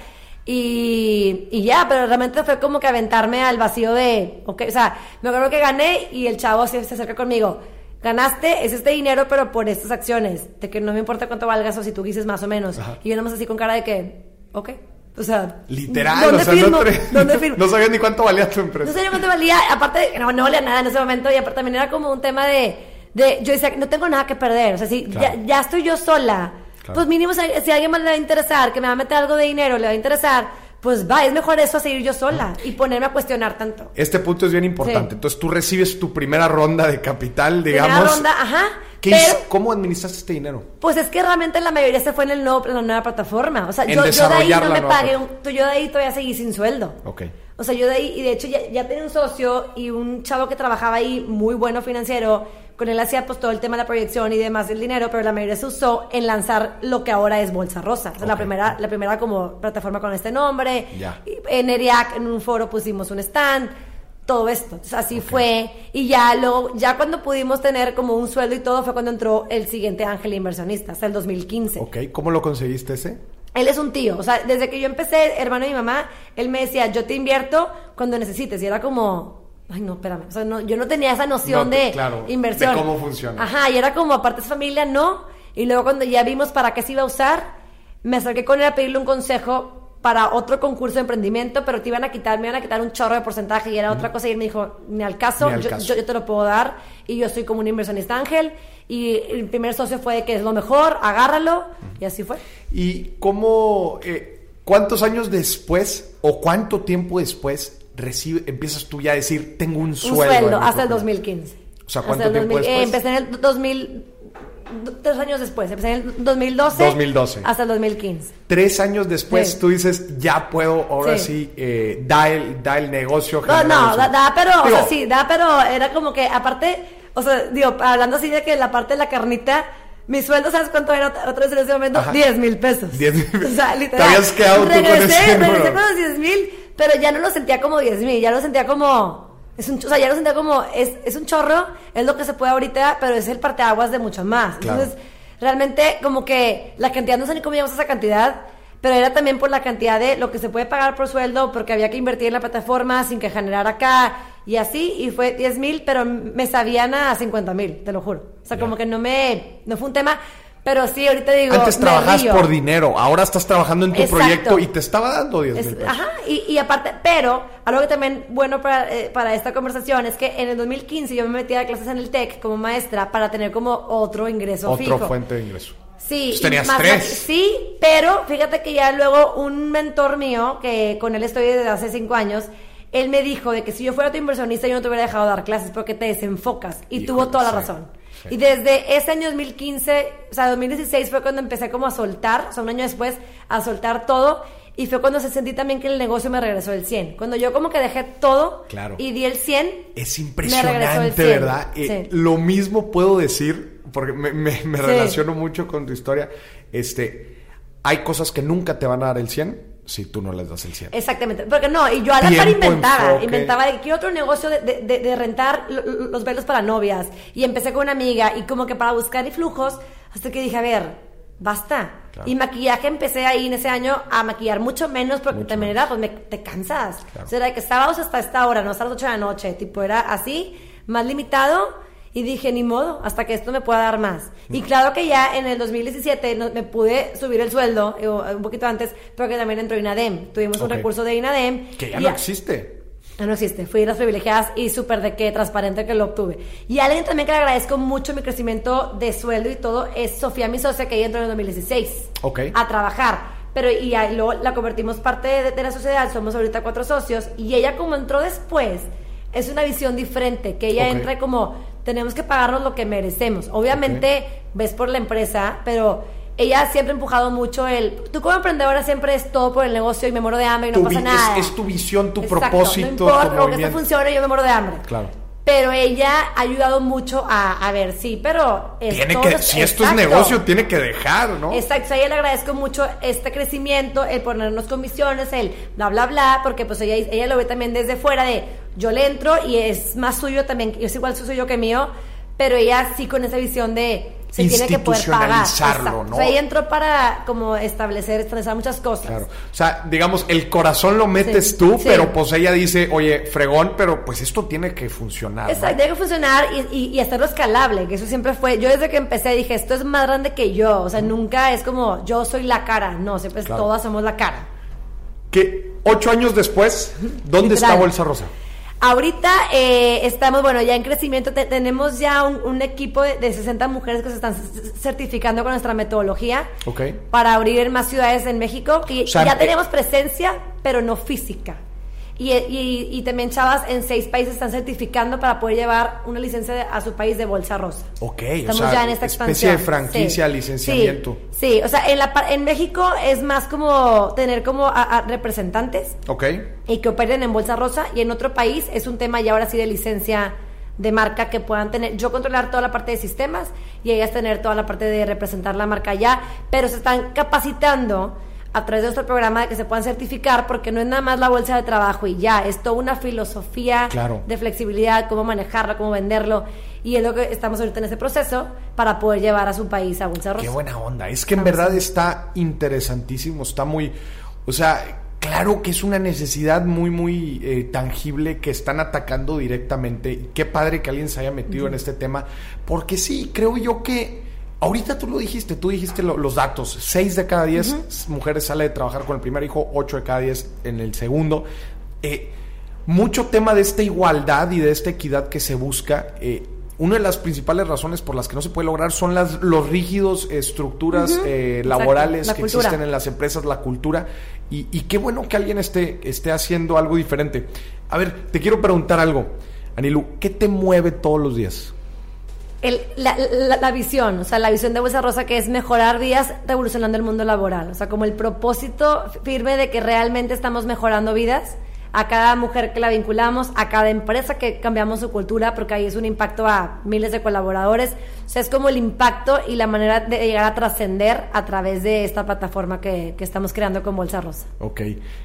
Y, y ya, pero realmente fue como que aventarme al vacío de, ok, o sea, me acuerdo que gané y el chavo se, se acerca conmigo. Ganaste, es este dinero, pero por estas acciones, de que no me importa cuánto valgas o si tú dices más o menos. Ajá. Y yo nomás así con cara de que, ok, o sea, Literal, ¿dónde o sea, firmo? no, te- ¿Dónde firmo? *laughs* no sabías ni cuánto valía tu No empresa. sabía cuánto valía, aparte, no, no valía nada en ese momento, y aparte también era como un tema de, De, yo decía, no tengo nada que perder. O sea, si Claro. ya, ya estoy yo sola, Claro. pues mínimo si, si a alguien más le va a interesar, que me va a meter algo de dinero, le va a interesar, pues va, es mejor eso a seguir yo sola y ponerme a cuestionar tanto. Este punto es bien importante. Sí. Entonces tú recibes tu primera ronda de capital, digamos. Primera ronda, ajá. ¿Qué pero, ¿Cómo administraste este dinero? pues es que realmente la mayoría se fue en, el nuevo, en la nueva plataforma. O sea, yo, yo de ahí no me pagué, un- yo de ahí todavía seguí sin sueldo. Ok. O sea, yo de ahí, y de hecho ya, ya tenía un socio y un chavo que trabajaba ahí, muy bueno financiero, con él hacía pues todo el tema de la proyección y demás del dinero, pero la mayoría se usó en lanzar lo que ahora es Bolsa Rosa. O sea, la primera, la primera como plataforma con este nombre. En ERIAC, en un foro pusimos un stand, todo esto. Entonces, así fue. Y ya luego, ya cuando pudimos tener como un sueldo y todo, fue cuando entró el siguiente ángel inversionista, hasta el 2015. Ok. ¿Cómo lo conseguiste ese? Él es un tío, o sea, desde que yo empecé, hermano de mi mamá, él me decía, yo te invierto cuando necesites. Y era como, ay, no, espérame. O sea, no, yo no tenía esa noción No de claro, inversión. de cómo funciona. Ajá, y era como, aparte es familia, no. Y luego cuando ya vimos para qué se iba a usar, me acerqué con él a pedirle un consejo para otro concurso de emprendimiento, pero te iban a quitar, me iban a quitar un chorro de porcentaje y era otra cosa. Y él me dijo, ni al caso, Ni al yo, caso. yo- yo te lo puedo dar. Y yo soy como un inversionista ángel. Y el primer socio fue de que es lo mejor, agárralo. Y así fue. ¿Y cómo, eh, cuántos años después o cuánto tiempo después recibe, empiezas tú ya a decir, tengo un Un sueldo? sueldo, en mi hasta el propiedad"? 2015. O sea, ¿cuánto tiempo 2000, eh, empecé en el 2000, do- tres años después. Empecé en el 2012. 2012. Hasta el 2015. Tres años después Sí. tú dices, ya puedo, ahora sí, Sí. eh, da, el, da el negocio. No, no, da, sueldo". da, pero, o sea, sí, da, pero era como que, aparte, o sea, digo, hablando así de que la parte de la carnita, mi sueldo, ¿sabes cuánto era otra vez en ese momento? Ajá. 10 mil pesos. 10 mil. O sea, Te literal. habías quedado tú con ese regresé con los 10 mil, pero ya no lo sentía como 10 mil, ya lo sentía como... Es un, o sea, ya lo sentía como, es, es un chorro, es lo que se puede ahorita, pero es el parteaguas de mucho más. Claro. Entonces, realmente, como que la cantidad, no sé ni cómo llegamos a esa cantidad, pero era también por la cantidad de lo que se puede pagar por sueldo, porque había que invertir en la plataforma sin que generar acá, y así, y fue 10 mil, pero me sabían a 50 mil, te lo juro. O sea, como que no me, no fue un tema, pero sí, ahorita digo, Antes trabajabas por dinero, ahora estás trabajando en tu Exacto. proyecto y te estaba dando 10 Es- mil pesos. ajá, y, y aparte, pero algo que también bueno para, eh, para esta conversación es que en el 2015 yo me metí a clases en el TEC como maestra para tener como otro ingreso Otra fijo. fuente de ingreso. Sí, tenías más- tres. Sí, pero fíjate que ya luego un mentor mío, que con él estoy desde hace cinco años, él me dijo de que si yo fuera tu inversionista yo no te hubiera dejado dar clases porque te desenfocas. Y Híjole, tuvo toda la razón. Sí. Y desde ese año 2015, o sea, 2016 fue cuando empecé como a soltar, o sea, un año después, a soltar todo. Y fue cuando se sentí también que el negocio me regresó el 100. Cuando yo como que dejé todo Claro. y di el 100. Es me regresó el impresionante, 100. ¿verdad? Eh, Sí. Lo mismo puedo decir, porque me, me- me Sí. relaciono mucho con tu historia. Este, hay cosas que nunca te van a dar el 100 si tú no les das el 100. Exactamente, porque no, y yo a la par Tiempo, inventaba, enfoque. inventaba de que otro negocio de, de- de- de rentar lo- lo- los velos para novias, y empecé con una amiga, y como que para buscar y flujos, hasta que dije, a ver, basta. Claro. Y maquillaje empecé ahí en ese año a maquillar mucho menos, porque Mucho también menos. era, pues me- te cansas. Claro. O sea, era de que sábados hasta esta hora, no hasta las 8 de la noche, tipo era así, más limitado. Y dije, ni modo, hasta que esto me pueda dar más. Y claro que ya en el 2017 no- me pude subir el sueldo, un poquito antes, pero que también entró INADEM. Tuvimos un Ok. recurso de INADEM. Que ya no existe. ya no existe. Fui de las privilegiadas y súper de que transparente que lo obtuve. Y alguien también que le agradezco mucho mi crecimiento de sueldo y todo es Sofía, mi socia, que ella entró en el 2016 Ok. a trabajar. Pero y ahí luego la convertimos parte de, de la sociedad, somos ahorita cuatro socios. Y ella como entró después, es una visión diferente, que ella Ok. entre como, tenemos que pagarnos lo que merecemos. Obviamente ves por la empresa, pero... Ella siempre ha empujado mucho el... Tú como emprendedora siempre es todo por el negocio y me muero de hambre y no Tu pasa nada. es, es tu visión, tu Exacto, propósito, no tu importa, porque esto movimiento. funcione, yo me muero de hambre. Claro. Pero ella ha ayudado mucho a, a ver, sí, pero... es Tiene todo que, es- si esto es exacto. negocio, tiene que dejar, ¿no? Exacto, a ella le agradezco mucho este crecimiento, el ponernos comisiones, el bla, bla, bla, porque pues ella, ella lo ve también desde fuera de yo le entro y es más suyo también, es igual suyo que mío, pero ella sí con esa visión de se tiene que poder pagar. ¿no? O sea, ella entró para como establecer, establecer muchas cosas. Claro. O sea, digamos, el corazón lo metes Sí, tú, sí. pero pues ella dice, oye, fregón, pero pues esto tiene que funcionar. ¿no? Exacto, tiene que funcionar y, y- y hacerlo escalable, que eso siempre fue. Yo desde que empecé dije, esto es más grande que yo. O sea, nunca es como yo soy la cara. No, siempre Claro. todas somos la cara. Que ocho años después, ¿dónde está Bolsa Rosa? Ahorita eh, estamos, bueno, ya en crecimiento, Te- tenemos ya un, un equipo de, de 60 mujeres que se están certificando con nuestra metodología para abrir en más ciudades en México. Y O sea, ya eh, tenemos presencia, pero no física. Y, y- y también chavas en seis países están certificando para poder llevar una licencia de- a su país de bolsa rosa. Ok, Estamos o sea, ya en esta especie expansión. de franquicia, Sí. licenciamiento. Sí, sí, o sea, en, la, en México es más como tener como a- a representantes Ok. y que operen en bolsa rosa y en otro país es un tema ya ahora sí de licencia de marca que puedan tener, yo controlar toda la parte de sistemas y ellas tener toda la parte de representar la marca allá, pero se están capacitando a través de nuestro programa de que se puedan certificar porque no es nada más la bolsa de trabajo y ya, es toda una filosofía Claro. de flexibilidad, cómo manejarla, cómo venderlo y es lo que estamos ahorita en ese proceso para poder llevar a su país a bolsa rosa. Qué buena onda. Es que en verdad está interesantísimo, está muy, o sea, claro que es una necesidad muy, muy eh, tangible que están atacando directamente. Y Qué padre que alguien se haya metido en este tema, porque sí, creo yo que ahorita tú lo dijiste, tú dijiste lo- los datos, 6 de cada 10 mujeres sale de trabajar con el primer hijo, 8 de cada 10 en el segundo. Eh, mucho tema de esta igualdad y de esta equidad que se busca. eh, una de las principales razones por las que no se puede lograr son las los rígidos estructuras eh, laborales la que cultura. existen en las empresas, la cultura. Y, y qué bueno que alguien esté, esté haciendo algo diferente. A ver, te quiero preguntar algo. Anilu, ¿qué te mueve todos los días? El- la, la- la visión, o sea, la visión de Bolsa Rosa que es mejorar días revolucionando el mundo laboral, o sea, como el propósito firme de que realmente estamos mejorando vidas a cada mujer que la vinculamos, a cada empresa que cambiamos su cultura, porque ahí es un impacto a miles de colaboradores, o sea, es como el impacto y la manera de llegar a trascender a través de esta plataforma que, que estamos creando con Bolsa Rosa. Ok,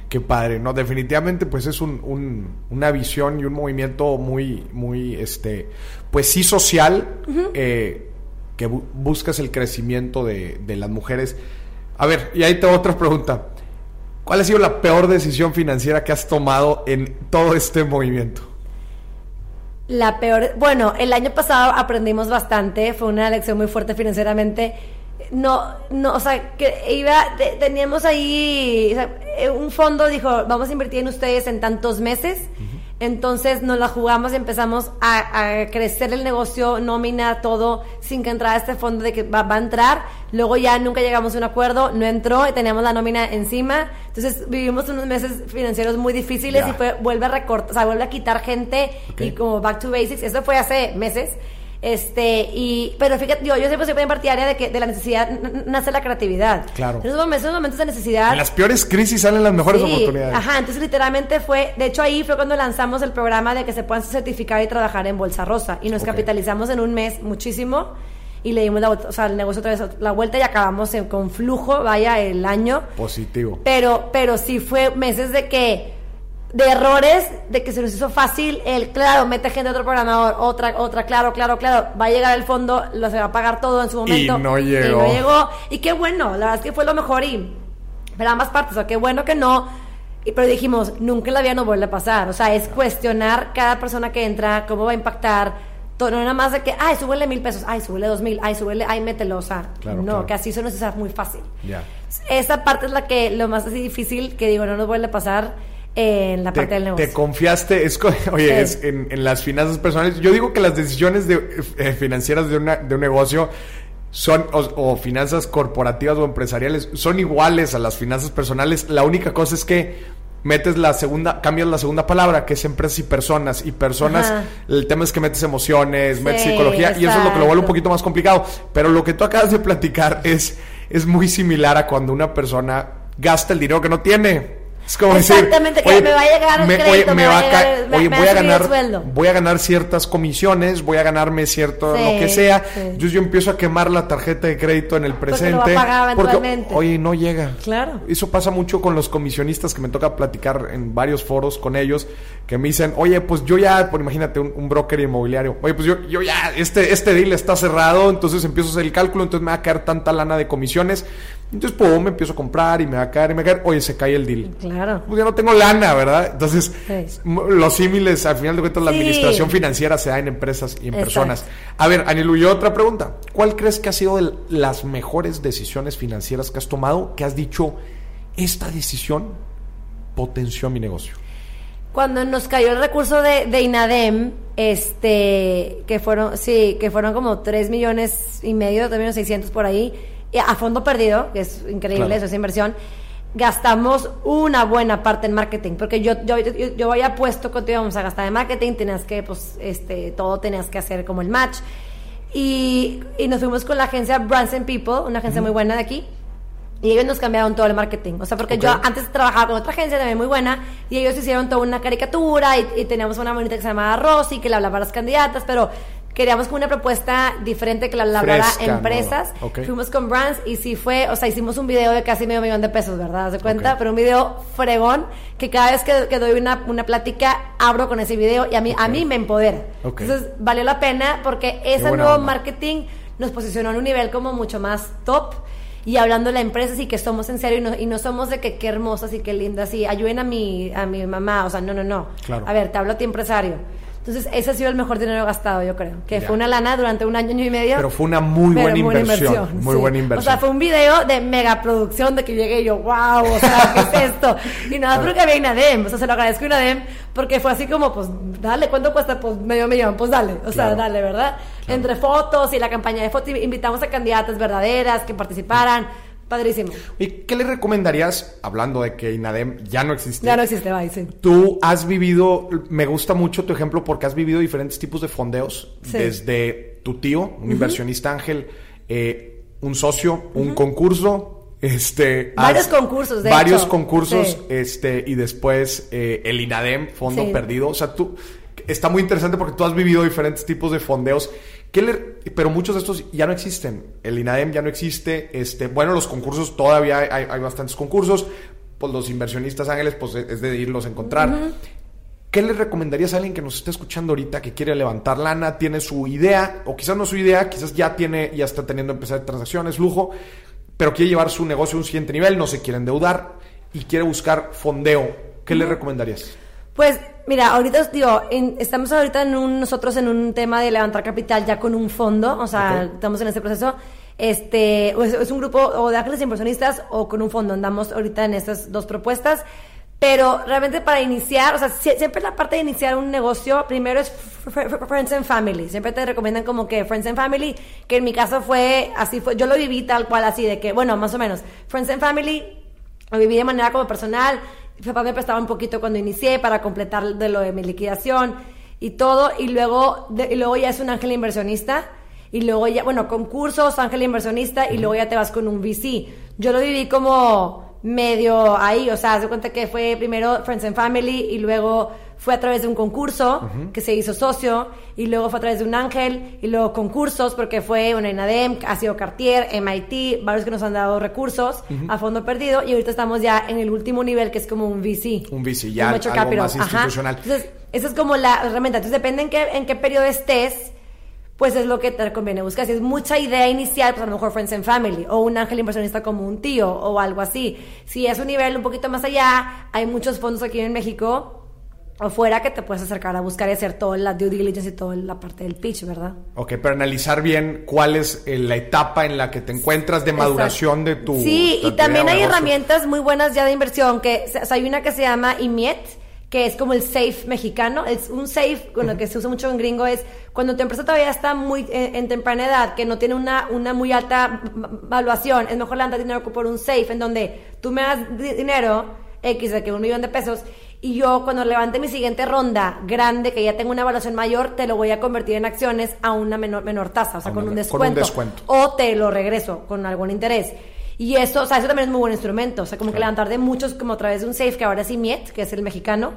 qué padre. No, definitivamente, pues es un, un- una visión y un movimiento muy, muy, este, pues sí social, eh, que bu- buscas el crecimiento de, de las mujeres. A ver, y ahí tengo otra pregunta. ¿Cuál ha sido la peor decisión financiera que has tomado en todo este movimiento? La peor, bueno, el año pasado aprendimos bastante, fue una lección muy fuerte financieramente. No, no, o sea, que iba, te- teníamos ahí, o sea, eh, un fondo dijo, vamos a invertir en ustedes en tantos meses. Entonces nos la jugamos y empezamos a, a crecer el negocio, nómina, todo, sin que entrara este fondo de que va, va a entrar. Luego ya nunca llegamos a un acuerdo, no entró y teníamos la nómina encima. Entonces vivimos unos meses financieros muy difíciles y fue, vuelve a recortar, o sea, vuelve a quitar gente y como back to basics. Eso fue hace meses. Este, y, pero fíjate, yo, yo siempre soy bien partidaria de que de la necesidad nace la creatividad. Claro. En esos momentos, esos momentos de necesidad. En las peores crisis salen las mejores Sí, oportunidades. Ajá, entonces literalmente fue, de hecho ahí fue cuando lanzamos el programa de que se puedan certificar y trabajar en Bolsa Rosa y nos capitalizamos en un mes muchísimo y le dimos la vuelta, o sea, el negocio otra vez la vuelta y acabamos con flujo, vaya, el año. Positivo. Pero, pero sí fue meses de que, de errores, de que se nos hizo fácil el, claro, mete gente a otro programador, otra, otra, claro, claro, claro, va a llegar el fondo, lo se va a pagar todo en su momento. no llegó. Y no llegó. Y qué bueno, la verdad es que fue lo mejor y, pero ambas partes, o sea, qué bueno que no. Y, pero dijimos, nunca la vida nos vuelve a pasar. O sea, es cuestionar cada persona que entra, cómo va a impactar. Todo, no nada más de que, ay, súbele mil pesos, ay, súbele dos mil, ay, súbele, ay, mételo. O sea, Claro, no, claro. que así eso nos es muy fácil. Ya. Esa parte es la que lo más así difícil que digo no nos vuelve a pasar en la te, parte del negocio. te confiaste, es, *laughs* oye, Sí. es en, en las finanzas personales. Yo digo que las decisiones de, eh, financieras de, una, de un negocio son, o, o finanzas corporativas o empresariales, son iguales a las finanzas personales. La única cosa es que metes la segunda, cambias la segunda palabra, que es empresas y personas. Y personas, Ajá. el tema es que metes emociones, metes psicología, y eso es lo que lo vuelve un poquito más complicado. Pero lo que tú acabas de platicar es, es muy similar a cuando una persona gasta el dinero que no tiene. Es como decir, Exactamente, que me va a llegar crédito, me va a ca- llegar- me- oye, me voy a ganar, sueldo. voy a ganar ciertas comisiones, voy a ganarme cierto Sí, lo que sea. sí. Entonces yo empiezo a quemar la tarjeta de crédito en el Porque lo va a presente. porque, eventualmente. oye, no llega. Claro. Eso pasa mucho con los comisionistas que me toca platicar en varios foros con ellos, que me dicen, oye, pues yo ya, por imagínate, un, un broker inmobiliario, oye, pues yo, yo ya, este, este deal está cerrado, entonces empiezo a hacer el cálculo, entonces me va a caer tanta lana de comisiones, entonces pues me empiezo a comprar y me va a caer y me va a caer, oye, se cae el deal. Claro. Pues ya no tengo lana, ¿verdad? Entonces, Sí. m- los símiles, al final de cuentas, la Sí. administración financiera se da en empresas y en Exacto. personas. A ver, Anilu, y otra pregunta. ¿Cuál crees que ha sido de las mejores decisiones financieras que has tomado que has dicho, esta decisión potenció mi negocio? Cuando nos cayó el recurso de, de INADEM, este, que fueron, sí, que fueron como 3 millones y medio, 3 millones 600 por ahí, a fondo perdido, que es increíble Claro. eso, esa inversión, gastamos una buena parte en marketing, porque yo, yo, yo, yo había puesto cuánto íbamos a gastar en marketing, tenías que, pues, este, todo tenías que hacer como el match. Y, y nos fuimos con la agencia Brands and People, una agencia muy buena de aquí. Y ellos nos cambiaron todo el marketing. O sea, porque Ok. yo antes trabajaba con otra agencia también muy buena. Y ellos hicieron toda una caricatura. Y, y teníamos una bonita que se llamaba Rosy, que le hablaba a las candidatas. Pero queríamos como una propuesta diferente que le hablara Fresca, a empresas. Fuimos con Brands y sí fue. O sea, hicimos un video de casi medio millón de pesos, ¿verdad? ¿Haz de cuenta? Pero un video fregón. Que cada vez que, que doy una, una plática, abro con ese video. Y a mí, a mí me empodera. Entonces, valió la pena porque ese nuevo onda. marketing nos posicionó en un nivel como mucho más top y hablando de la empresa y que somos en serio y no, y no somos de que qué hermosas y qué lindas y ayuden a mi, a mi mamá, o sea, no, no, no. Claro. A ver, te hablo a ti empresario. Entonces, ese ha sido el mejor dinero gastado, yo creo. Que Ya. fue una lana durante un año, año y medio. Pero fue una muy buena inversión. Muy sí. buena inversión. O sea, fue un video de mega producción de que llegué y yo, wow, o sea, ¿qué es esto? Y nada, porque había INADEM, o sea, se lo agradezco a INADEM porque fue así como, pues, dale, ¿cuánto cuesta? Pues medio millón, pues dale, o sea, Claro. dale, ¿verdad? Entre fotos y la campaña de fotos, invitamos a candidatas verdaderas que participaran, padrísimo. ¿Y qué le recomendarías, hablando de que INADEM ya no existe? Ya no existe, bye, sí. Tú has vivido, me gusta mucho tu ejemplo porque has vivido diferentes tipos de fondeos, Sí. desde tu tío, un inversionista ángel, eh, un socio, un concurso, este, Varios concursos, de varios hecho. concursos, Sí. este, y después eh, el INADEM, fondo Sí. perdido, o sea, tú está muy interesante porque tú has vivido diferentes tipos de fondeos. ¿Qué le- pero muchos de estos ya no existen. El INADEM ya no existe. Este, bueno, los concursos todavía hay, hay- bastantes concursos. Pues los inversionistas ángeles, pues es de irlos a encontrar. ¿Qué le recomendarías a alguien que nos está escuchando ahorita que quiere levantar lana, tiene su idea, o quizás no su idea, quizás ya tiene, ya está teniendo empezar transacciones, lujo, pero quiere llevar su negocio a un siguiente nivel, no se quiere endeudar y quiere buscar fondeo? ¿Qué le recomendarías? Pues mira, ahorita os digo, en- estamos ahorita en un, nosotros en un tema de levantar capital ya con un fondo, o sea, estamos en este proceso. Este, es, es un grupo o de ángeles inversionistas o con un fondo. Andamos ahorita en estas dos propuestas. Pero realmente para iniciar, o sea, sie- siempre la parte de iniciar un negocio, primero es fr- fr- Friends and Family. Siempre te recomiendan como que Friends and Family, que en mi caso fue, así fue, yo lo viví tal cual así, de que, bueno, más o menos, Friends and Family, lo viví de manera como personal. Mi papá me prestaba un poquito cuando inicié para completar de lo de mi liquidación y todo. Y luego, de- y luego ya es un ángel inversionista. Y luego ya, bueno, concursos, ángel inversionista. Y luego ya te vas con un VC. Yo lo viví como medio ahí. O sea, de cuenta que fue primero Friends and Family. Y luego fue a través de un concurso que se hizo socio. Y luego fue a través de un ángel. Y luego concursos porque fue, bueno, INADEM, ha sido Cartier, MIT, varios que nos han dado recursos a fondo perdido. Y ahorita estamos ya en el último nivel que es como un VC. Un VC, ya venture algo capital. más Ajá. institucional. Entonces, esa es como la herramienta. Entonces, depende en qué, en qué periodo estés, pues es lo que te conviene buscar. Si es mucha idea inicial, pues a lo mejor Friends and Family, o un ángel inversionista como un tío, o algo así. Si es un nivel un poquito más allá, hay muchos fondos aquí en México o fuera que te puedes acercar a buscar y hacer toda la due diligence y toda la parte del pitch, ¿verdad? Ok, pero analizar bien cuál es eh, la etapa en la que te encuentras de maduración de tu... Sí, de y también hay herramientas muy buenas ya de inversión, que o sea, hay una que se llama IMIET, que es como el safe mexicano, es un safe con el que se usa mucho en gringo, es cuando tu empresa todavía está muy eh, en temprana edad, que no tiene una, una muy alta valuación, es mejor levantar dinero por un safe, en donde tú me das di- dinero, X de que un millón de pesos, y yo cuando levante mi siguiente ronda grande, que ya tengo una evaluación mayor, te lo voy a convertir en acciones a una menor, menor tasa, o sea, con un, me- con descuento, un descuento. O te lo regreso con algún interés. Y eso, o sea, eso también es muy buen instrumento. O sea, como que levantar de muchos, como a través de un safe, que ahora es IMIET, que es el mexicano.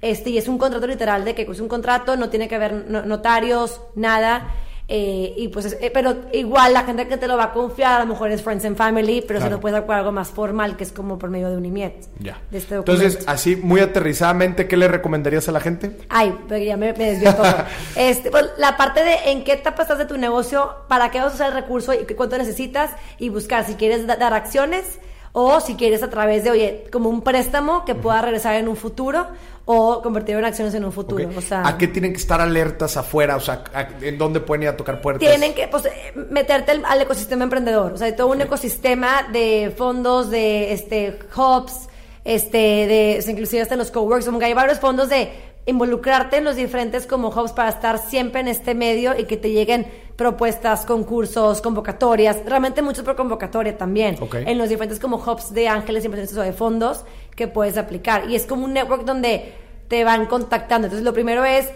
Este, y es un contrato literal de que es un contrato, no tiene que haber no- notarios, nada. Eh, y pues, es- eh, pero igual la gente que te lo va a confiar, a lo mejor es Friends and Family, pero se lo puedes dar por algo más formal, que es como por medio de un IMIET. Ya. De este. Entonces, así muy aterrizadamente, ¿qué le recomendarías a la gente? Ay, pero ya me, me desvió todo. *laughs* Este, pues, la parte de en qué etapa estás de tu negocio, para qué vas a usar el recurso y qué- cuánto necesitas y buscar si quieres da- dar acciones o si quieres a través de, oye, como un préstamo que pueda regresar en un futuro o convertirlo en acciones en un futuro. O sea, ¿A qué tienen que estar alertas afuera? O sea, ¿a- ¿en dónde pueden ir a tocar puertas? tienen que pues, meterte al, al ecosistema emprendedor. O sea, hay todo un ecosistema de fondos, de este hubs, este, de, inclusive hasta en los coworks, como que hay varios fondos de involucrarte en los diferentes como hubs para estar siempre en este medio y que te lleguen propuestas, concursos, convocatorias, realmente mucho por convocatoria también, Ok. en los diferentes como hubs de ángeles, inversionistas o de fondos que puedes aplicar. Y es como un network donde te van contactando. Entonces lo primero es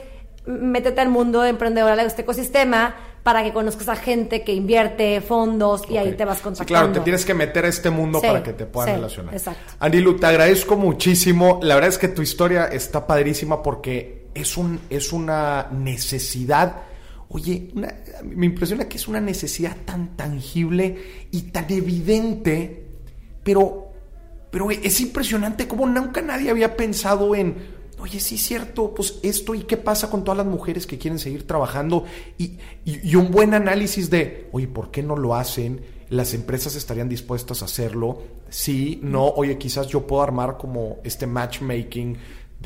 métete al mundo de emprendedora de este ecosistema para que conozcas a gente que invierte fondos y ahí te vas Sí, contactando. claro, te tienes que meter a este mundo Sí, para que te puedan sí, relacionar. exacto. Anilu, te agradezco muchísimo. La verdad es que tu historia está padrísima porque es, un, es una necesidad. Oye, una- me impresiona que es una necesidad tan tangible y tan evidente, pero, pero es impresionante como nunca nadie había pensado en, oye, sí es cierto, pues esto y qué pasa con todas las mujeres que quieren seguir trabajando y, y- y un buen análisis de, oye, ¿por qué no lo hacen? Las empresas estarían dispuestas a hacerlo. Sí, no, oye, quizás yo puedo armar como este matchmaking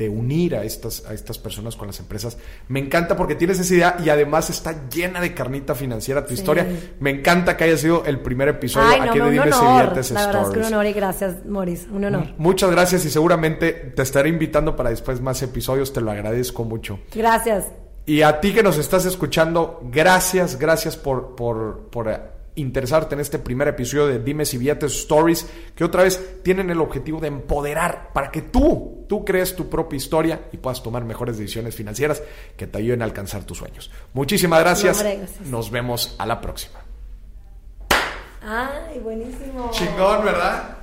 de unir a estas, a estas personas con las empresas. Me encanta porque tienes esa idea y además está llena de carnita financiera tu Sí. historia. Me encanta que haya sido el primer episodio Ay, no, aquí no, de Dimes y honor. Billetes La verdad es que un honor y gracias, Moris. Un honor. Muchas gracias y seguramente te estaré invitando para después más episodios, te lo agradezco mucho. Gracias. Y a ti que nos estás escuchando, gracias, gracias por, por, por interesarte en este primer episodio de Dimes y Billetes Stories, que otra vez tienen el objetivo de empoderar para que tú, tú crees tu propia historia y puedas tomar mejores decisiones financieras que te ayuden a alcanzar tus sueños. Muchísimas gracias. gracias. Nos vemos a la próxima. Ay, buenísimo. Chingón, ¿verdad?